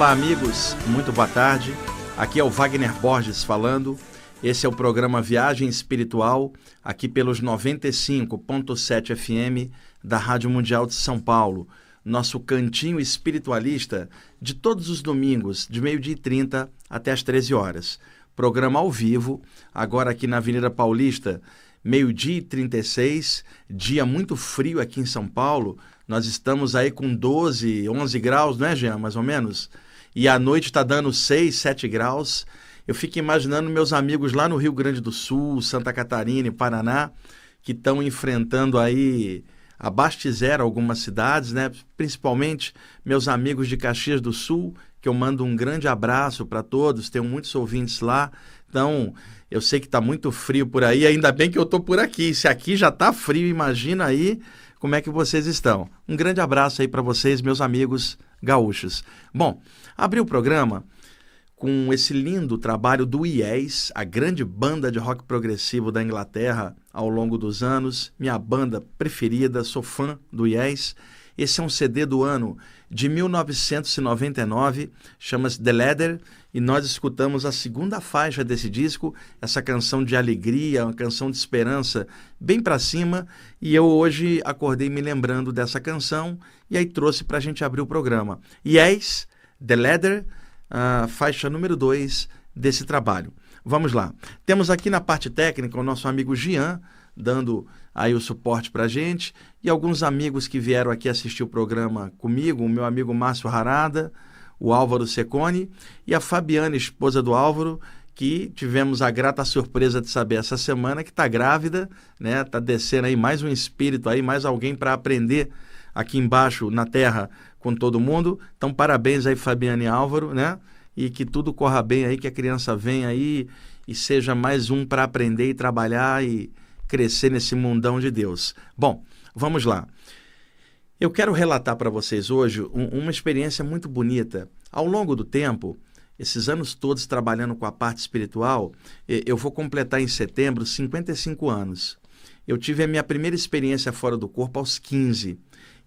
Olá, amigos, muito boa tarde. Aqui é o Wagner Borges falando. Esse é o programa Viagem Espiritual, aqui pelos 95.7 FM da Rádio Mundial de São Paulo. Nosso cantinho espiritualista de todos os domingos, de meio-dia e 30 até as 13 horas. Programa ao vivo, agora aqui na Avenida Paulista, meio-dia e 36, dia muito frio aqui em São Paulo. Nós estamos aí com 12, 11 graus, não é, Jean? Mais ou menos. E à noite está dando 6, 7 graus. Eu fico imaginando meus amigos lá no Rio Grande do Sul, Santa Catarina e Paraná, que estão enfrentando aí abaixo de zero algumas cidades, né? Principalmente meus amigos de Caxias do Sul, que eu mando um grande abraço para todos. Tenho muitos ouvintes lá. Então, eu sei que está muito frio por aí, ainda bem que eu estou por aqui. Se aqui já está frio, imagina aí como é que vocês estão. Um grande abraço aí para vocês, meus amigos gaúchos. Bom, abri o programa com esse lindo trabalho do IES, a grande banda de rock progressivo da Inglaterra ao longo dos anos, minha banda preferida, sou fã do IES. Esse é um CD do ano de 1999, chama-se The Leather, e nós escutamos a segunda faixa desse disco, essa canção de alegria, uma canção de esperança bem para cima, e eu hoje acordei me lembrando dessa canção e aí trouxe para a gente abrir o programa. Yes, The Leather, a faixa número 2 desse trabalho. Vamos lá. Temos aqui na parte técnica o nosso amigo Gian, dando aí o suporte para gente, e alguns amigos que vieram aqui assistir o programa comigo, o meu amigo Márcio Harada, o Álvaro Secone e a Fabiana, esposa do Álvaro, que tivemos a grata surpresa de saber essa semana que está grávida, né? Tá descendo aí mais um espírito aí, mais alguém para aprender aqui embaixo na Terra com todo mundo. Então parabéns aí Fabiana e Álvaro, né? E que tudo corra bem aí, que a criança venha aí e seja mais um para aprender e trabalhar e crescer nesse mundão de Deus. Bom, vamos lá. Eu quero relatar para vocês hoje um, uma experiência muito bonita. Ao longo do tempo, esses anos todos trabalhando com a parte espiritual, eu vou completar em setembro 55 anos. Eu tive a minha primeira experiência fora do corpo aos 15.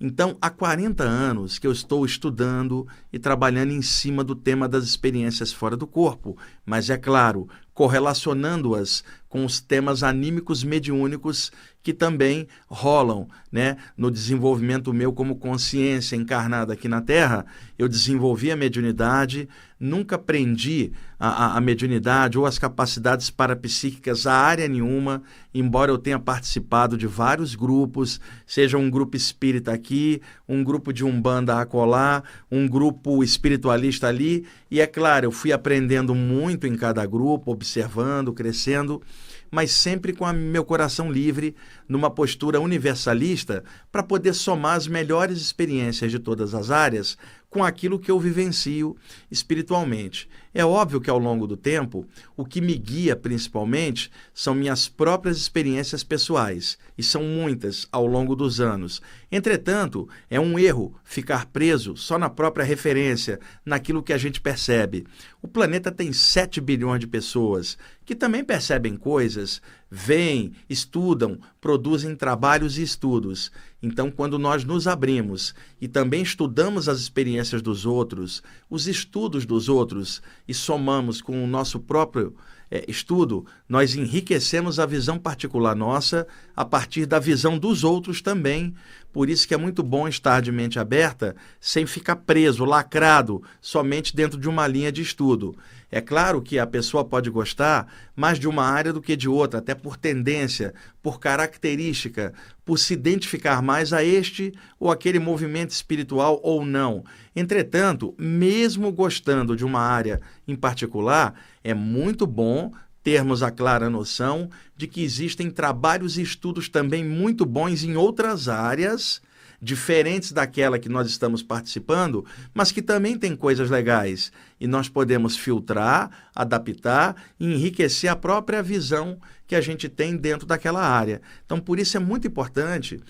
Então, há 40 anos que eu estou estudando e trabalhando em cima do tema das experiências fora do corpo, mas é claro, correlacionando-as com os temas anímicos mediúnicos que também rolam né, no desenvolvimento meu como consciência encarnada aqui na Terra. Eu desenvolvi a mediunidade, nunca prendi a, a, a mediunidade ou as capacidades parapsíquicas a área nenhuma, embora eu tenha participado de vários grupos, seja um grupo espírita aqui, um grupo de umbanda acolá, um grupo espiritualista ali, e é claro, eu fui aprendendo muito em cada grupo, observando, crescendo, mas sempre com meu coração livre, numa postura universalista, para poder somar as melhores experiências de todas as áreas com aquilo que eu vivencio espiritualmente. É óbvio que ao longo do tempo, o que me guia principalmente são minhas próprias experiências pessoais, e são muitas ao longo dos anos. Entretanto, é um erro ficar preso só na própria referência, naquilo que a gente percebe. O planeta tem 7 bilhões de pessoas que também percebem coisas, veem, estudam, produzem trabalhos e estudos. Então, quando nós nos abrimos e também estudamos as experiências dos outros, os estudos dos outros e somamos com o nosso próprio é, estudo, nós enriquecemos a visão particular nossa a partir da visão dos outros também. Por isso que é muito bom estar de mente aberta, sem ficar preso, lacrado, somente dentro de uma linha de estudo. É claro que a pessoa pode gostar mais de uma área do que de outra, até por tendência, por característica, por se identificar mais a este ou aquele movimento espiritual ou não. Entretanto, mesmo gostando de uma área em particular, é muito bom termos a clara noção de que existem trabalhos e estudos também muito bons em outras áreas diferentes daquela que nós estamos participando, mas que também tem coisas legais. E nós podemos filtrar, adaptar e enriquecer a própria visão que a gente tem dentro daquela área. Então, por isso é muito importante,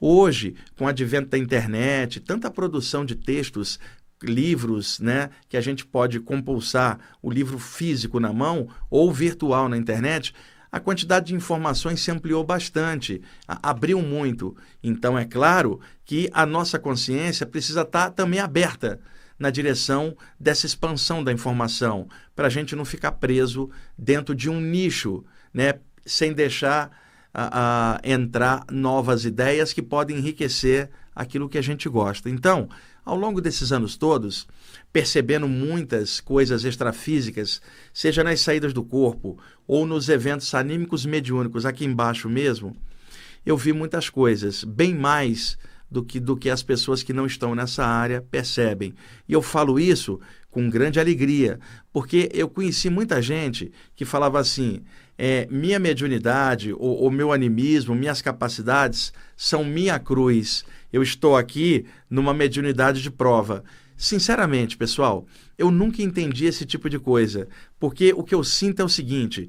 hoje, com o advento da internet, tanta produção de textos livros, né, que a gente pode compulsar o livro físico na mão ou virtual na internet, a quantidade de informações se ampliou bastante, abriu muito. Então, é claro que a nossa consciência precisa estar também aberta. na direção dessa expansão da informação, para a gente não ficar preso dentro de um nicho, né, sem deixar entrar novas ideias que podem enriquecer aquilo que a gente gosta. Então, ao longo desses anos todos, percebendo muitas coisas extrafísicas, seja nas saídas do corpo ou nos eventos anímicos mediúnicos aqui embaixo mesmo, eu vi muitas coisas, bem mais do que, do que as pessoas que não estão nessa área percebem. E eu falo isso com grande alegria, porque eu conheci muita gente que falava assim: é, minha mediunidade, o, o meu animismo, minhas capacidades são minha cruz. Eu estou aqui numa mediunidade de prova. Sinceramente, pessoal, eu nunca entendi esse tipo de coisa, porque o que eu sinto é o seguinte: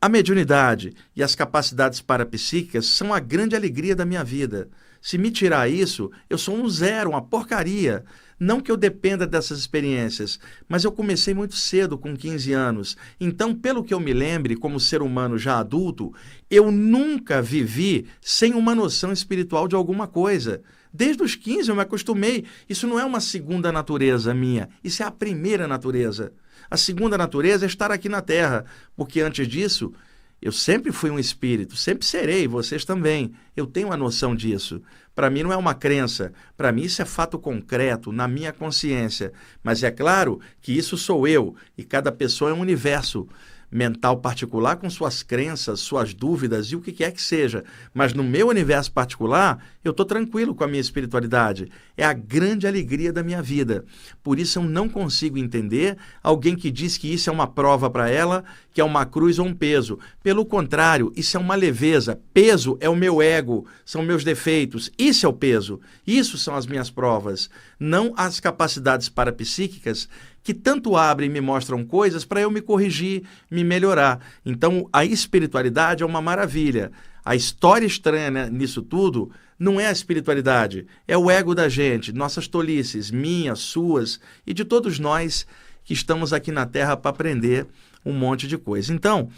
a mediunidade e as capacidades parapsíquicas são a grande alegria da minha vida. Se me tirar isso, eu sou um zero, uma porcaria. Não que eu dependa dessas experiências, mas eu comecei muito cedo, com 15 anos. Então, pelo que eu me lembre, como ser humano já adulto, eu nunca vivi sem uma noção espiritual de alguma coisa. Desde os 15 eu me acostumei. Isso não é uma segunda natureza minha, isso é a primeira natureza. A segunda natureza é estar aqui na Terra, porque antes disso eu sempre fui um espírito, sempre serei, vocês também. Eu tenho a noção disso. Para mim não é uma crença, para mim isso é fato concreto, na minha consciência. Mas é claro que isso sou eu e cada pessoa é um universo mental particular com suas crenças, suas dúvidas e o que quer que seja. Mas no meu universo particular, eu estou tranquilo com a minha espiritualidade. É a grande alegria da minha vida. Por isso eu não consigo entender alguém que diz que isso é uma prova para ela, que é uma cruz ou um peso. Pelo contrário, isso é uma leveza. Peso é o meu ego, são meus defeitos. Isso é o peso. Isso são as minhas provas. Não as capacidades parapsíquicas que tanto abrem e me mostram coisas para eu me corrigir, me melhorar. Então, a espiritualidade é uma maravilha. A história estranha né, nisso tudo não é a espiritualidade, é o ego da gente, nossas tolices, minhas, suas e de todos nós que estamos aqui na Terra para aprender um monte de coisa. Então,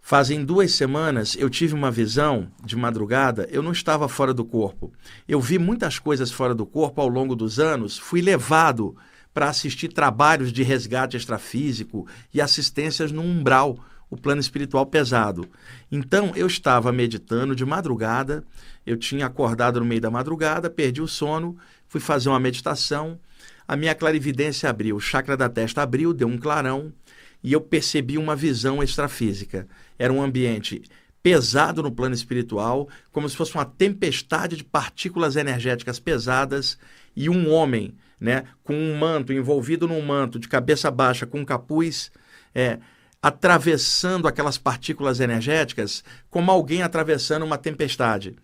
fazem duas semanas eu tive uma visão de madrugada, eu não estava fora do corpo. Eu vi muitas coisas fora do corpo ao longo dos anos, fui levado para assistir trabalhos de resgate extrafísico e assistências no umbral, o plano espiritual pesado. Então eu estava meditando de madrugada, eu tinha acordado no meio da madrugada, perdi o sono, fui fazer uma meditação, a minha clarividência abriu, o chakra da testa abriu, deu um clarão e eu percebi uma visão extrafísica. Era um ambiente pesado no plano espiritual, como se fosse uma tempestade de partículas energéticas pesadas e um homem né, com um manto, envolvido num manto, de cabeça baixa, com um capuz, é, atravessando aquelas partículas energéticas como alguém atravessando uma tempestade.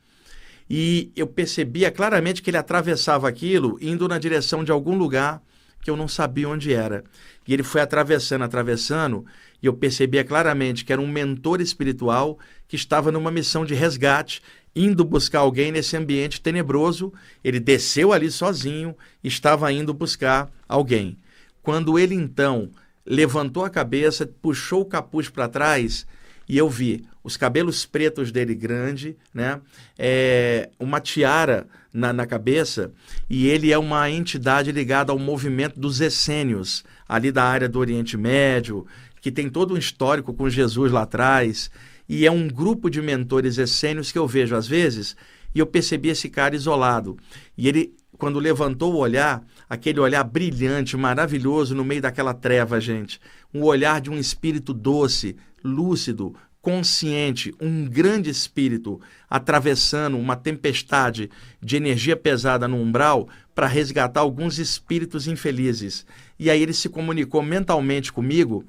E eu percebia claramente que ele atravessava aquilo indo na direção de algum lugar que eu não sabia onde era. E ele foi atravessando, atravessando, e eu percebia claramente que era um mentor espiritual que estava numa missão de resgate indo buscar alguém nesse ambiente tenebroso. Ele desceu ali sozinho, estava indo buscar alguém. Quando ele então levantou a cabeça, puxou o capuz para trás e eu vi os cabelos pretos dele grande, né? É, uma tiara na, na, cabeça e ele é uma entidade ligada ao movimento dos essênios, ali da área do Oriente Médio, que tem todo um histórico com Jesus lá atrás. E é um grupo de mentores essênios que eu vejo às vezes, e eu percebi esse cara isolado. E ele, quando levantou o olhar, aquele olhar brilhante, maravilhoso no meio daquela treva, gente, um olhar de um espírito doce, lúcido, consciente, um grande espírito atravessando uma tempestade de energia pesada no umbral para resgatar alguns espíritos infelizes. E aí ele se comunicou mentalmente comigo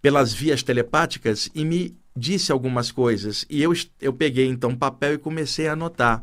pelas vias telepáticas e me disse algumas coisas e eu, eu peguei então papel e comecei a anotar.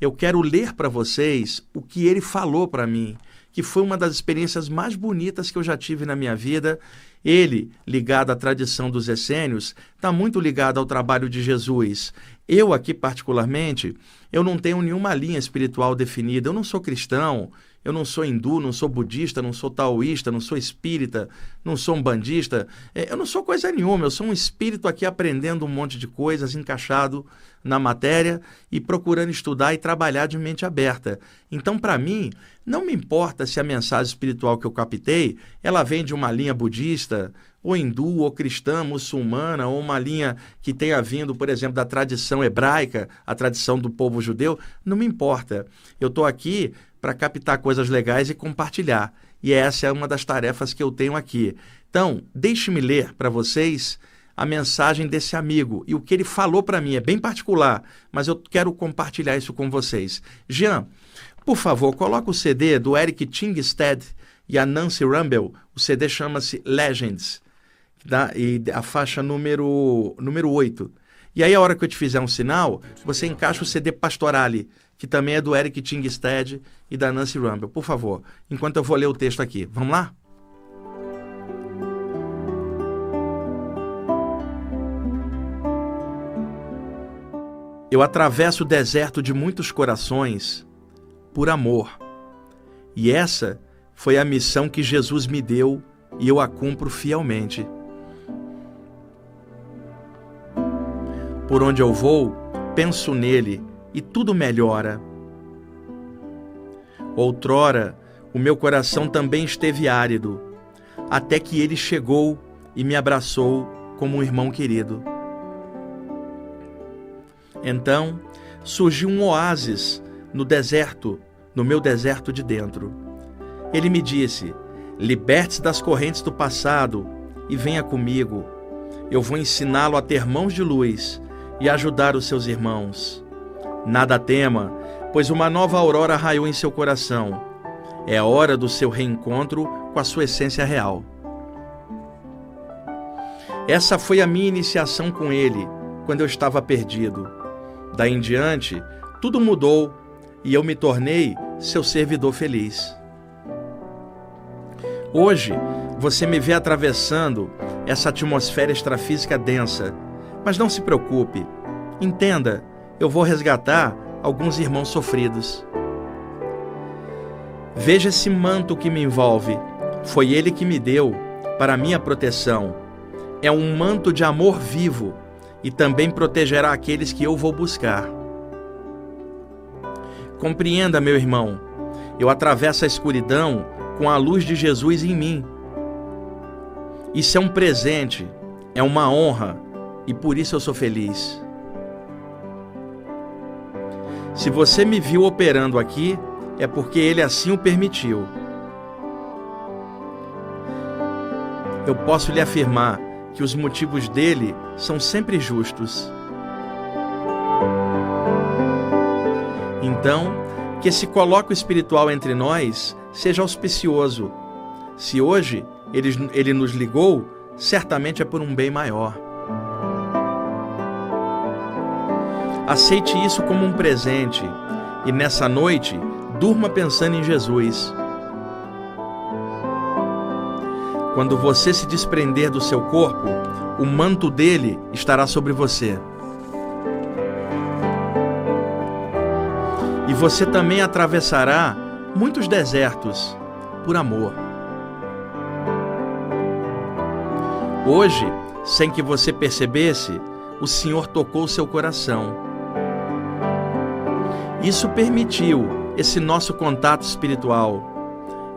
Eu quero ler para vocês o que ele falou para mim, que foi uma das experiências mais bonitas que eu já tive na minha vida. Ele, ligado à tradição dos essênios, está muito ligado ao trabalho de Jesus. Eu aqui particularmente, eu não tenho nenhuma linha espiritual definida. Eu não sou cristão, Eu não sou hindu, não sou budista, não sou taoísta, não sou espírita, não sou um bandista. É, eu não sou coisa nenhuma. Eu sou um espírito aqui aprendendo um monte de coisas, encaixado na matéria e procurando estudar e trabalhar de mente aberta. Então, para mim, não me importa se a mensagem espiritual que eu captei, ela vem de uma linha budista, ou hindu, ou cristã, muçulmana, ou uma linha que tenha vindo, por exemplo, da tradição hebraica, a tradição do povo judeu, não me importa. Eu estou aqui para captar coisas legais e compartilhar. E essa é uma das tarefas que eu tenho aqui. Então, deixe-me ler para vocês a mensagem desse amigo e o que ele falou para mim é bem particular, mas eu quero compartilhar isso com vocês. Jean, por favor, coloque o CD do Eric Tingstead e a Nancy Rumble. O CD chama-se Legends, tá? e a faixa número, número 8. E aí, a hora que eu te fizer um sinal, você encaixa o CD Pastorale que também é do Eric Tingstead e da Nancy Rumble. Por favor, enquanto eu vou ler o texto aqui. Vamos lá? Eu atravesso o deserto de muitos corações por amor. E essa foi a missão que Jesus me deu e eu a cumpro fielmente. Por onde eu vou, penso nele e tudo melhora. Outrora, o meu coração também esteve árido, até que ele chegou e me abraçou como um irmão querido. Então surgiu um oásis no deserto, no meu deserto de dentro. Ele me disse: Liberte-se das correntes do passado e venha comigo. Eu vou ensiná-lo a ter mãos de luz e ajudar os seus irmãos. Nada tema, pois uma nova aurora raiou em seu coração. É a hora do seu reencontro com a sua essência real. Essa foi a minha iniciação com ele, quando eu estava perdido. Daí em diante, tudo mudou e eu me tornei seu servidor feliz. Hoje, você me vê atravessando essa atmosfera extrafísica densa, mas não se preocupe. Entenda eu vou resgatar alguns irmãos sofridos. Veja esse manto que me envolve. Foi ele que me deu para minha proteção. É um manto de amor vivo e também protegerá aqueles que eu vou buscar. Compreenda, meu irmão, eu atravesso a escuridão com a luz de Jesus em mim. Isso é um presente, é uma honra e por isso eu sou feliz. Se você me viu operando aqui, é porque ele assim o permitiu. Eu posso lhe afirmar que os motivos dele são sempre justos. Então, que esse colóquio espiritual entre nós seja auspicioso. Se hoje ele, ele nos ligou, certamente é por um bem maior. Aceite isso como um presente e nessa noite durma pensando em Jesus. Quando você se desprender do seu corpo, o manto dele estará sobre você. E você também atravessará muitos desertos por amor. Hoje, sem que você percebesse, o Senhor tocou seu coração isso permitiu esse nosso contato espiritual.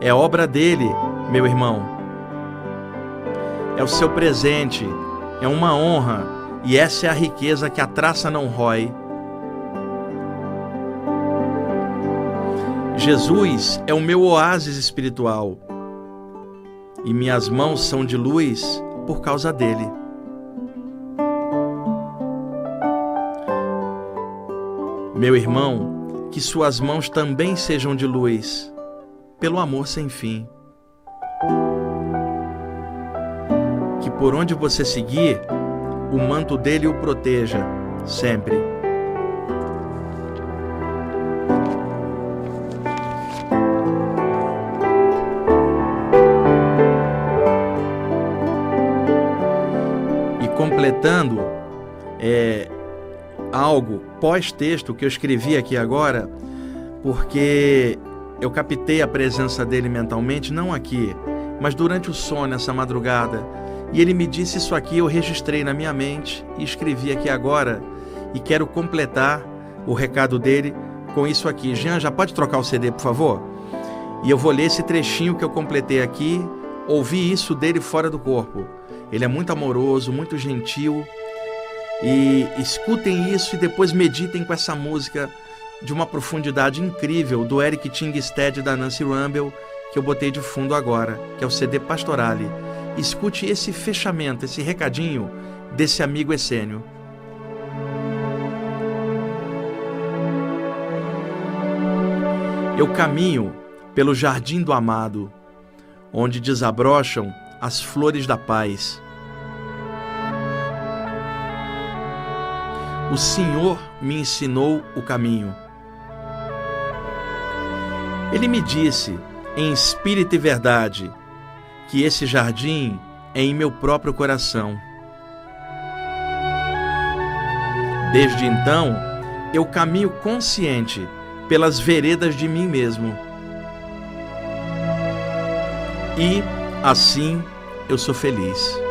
É obra dele, meu irmão. É o seu presente, é uma honra, e essa é a riqueza que a traça não rói. Jesus é o meu oásis espiritual, e minhas mãos são de luz por causa dele. Meu irmão, que suas mãos também sejam de luz, pelo amor sem fim. Que por onde você seguir, o manto dele o proteja sempre. E completando, é, algo pós-texto que eu escrevi aqui agora, porque eu captei a presença dele mentalmente, não aqui, mas durante o sono, essa madrugada. E ele me disse isso aqui, eu registrei na minha mente e escrevi aqui agora. E quero completar o recado dele com isso aqui. Jean, já pode trocar o CD, por favor? E eu vou ler esse trechinho que eu completei aqui, ouvir isso dele fora do corpo. Ele é muito amoroso, muito gentil. E escutem isso e depois meditem com essa música de uma profundidade incrível do Eric Tingstead e da Nancy Rumble, que eu botei de fundo agora, que é o CD Pastorale. Escute esse fechamento, esse recadinho desse amigo essênio. Eu caminho pelo jardim do amado, onde desabrocham as flores da paz. O Senhor me ensinou o caminho. Ele me disse, em espírito e verdade, que esse jardim é em meu próprio coração. Desde então, eu caminho consciente pelas veredas de mim mesmo. E, assim, eu sou feliz.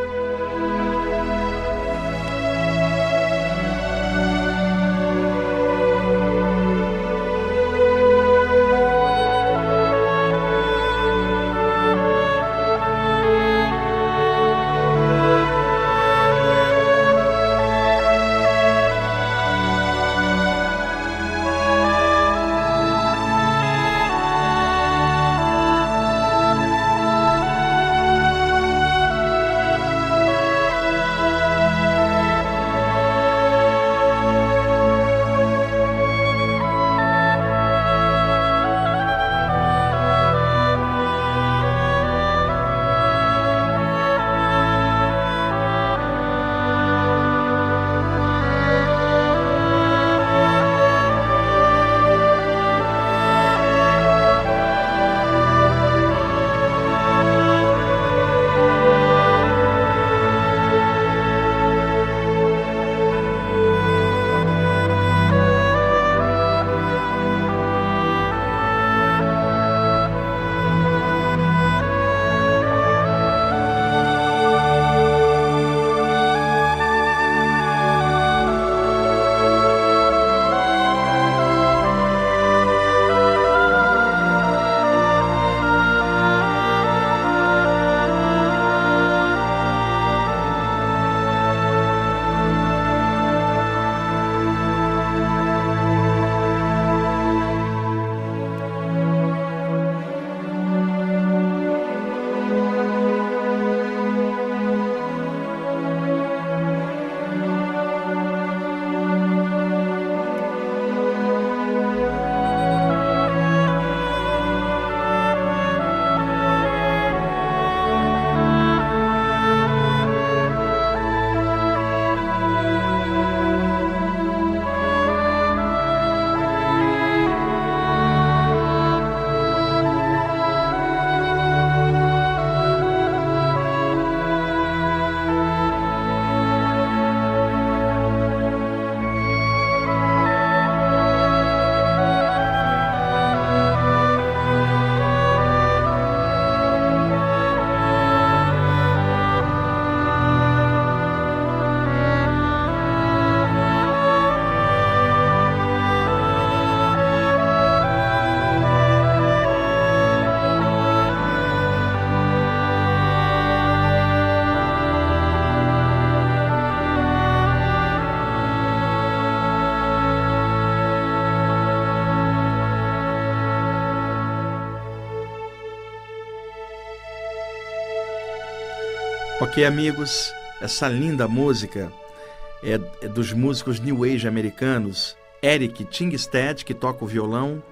Ok, amigos, essa linda música é, é dos músicos New Age americanos, Eric Tingstead, que toca o violão,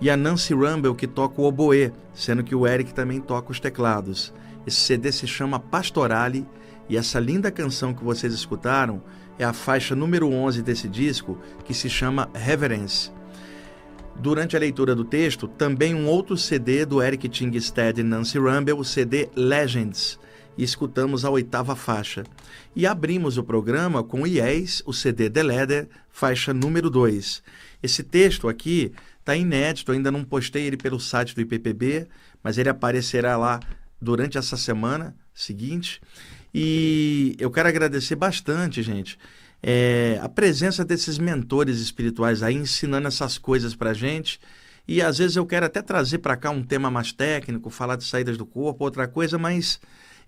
e a Nancy Rumble, que toca o oboe, sendo que o Eric também toca os teclados. Esse CD se chama Pastorale e essa linda canção que vocês escutaram é a faixa número 11 desse disco, que se chama Reverence. Durante a leitura do texto, também um outro CD do Eric Tingstead e Nancy Rumble, o CD Legends, e escutamos a oitava faixa. E abrimos o programa com IES, o CD The Leather, faixa número 2. Esse texto aqui está inédito, ainda não postei ele pelo site do IPPB, mas ele aparecerá lá durante essa semana seguinte. E eu quero agradecer bastante, gente, é, a presença desses mentores espirituais aí ensinando essas coisas para gente. E às vezes eu quero até trazer para cá um tema mais técnico, falar de saídas do corpo, outra coisa, mas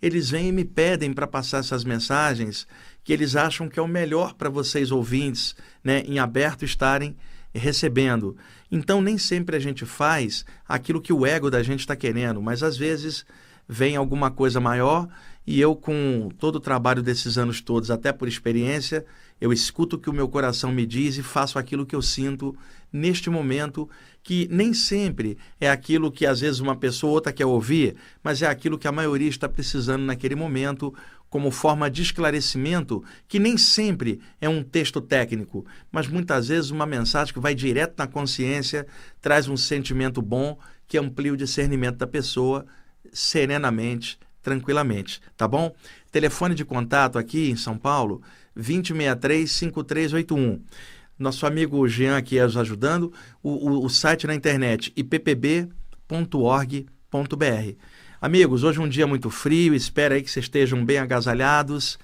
eles vêm e me pedem para passar essas mensagens que eles acham que é o melhor para vocês ouvintes, né, em aberto estarem recebendo. Então nem sempre a gente faz aquilo que o ego da gente está querendo, mas às vezes vem alguma coisa maior e eu com todo o trabalho desses anos todos, até por experiência, eu escuto o que o meu coração me diz e faço aquilo que eu sinto neste momento, que nem sempre é aquilo que às vezes uma pessoa ou outra quer ouvir, mas é aquilo que a maioria está precisando naquele momento, como forma de esclarecimento, que nem sempre é um texto técnico, mas muitas vezes uma mensagem que vai direto na consciência, traz um sentimento bom que amplia o discernimento da pessoa serenamente, tranquilamente, tá bom? Telefone de contato aqui em São Paulo, 2063-5381. Nosso amigo Jean aqui nos ajudando, o, o, o site na internet ippb.org.br. Amigos, hoje é um dia muito frio, espero aí que vocês estejam bem agasalhados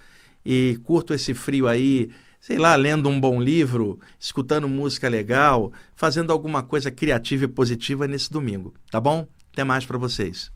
e curto esse frio aí, sei lá, lendo um bom livro, escutando música legal, fazendo alguma coisa criativa e positiva nesse domingo, tá bom? Até mais para vocês.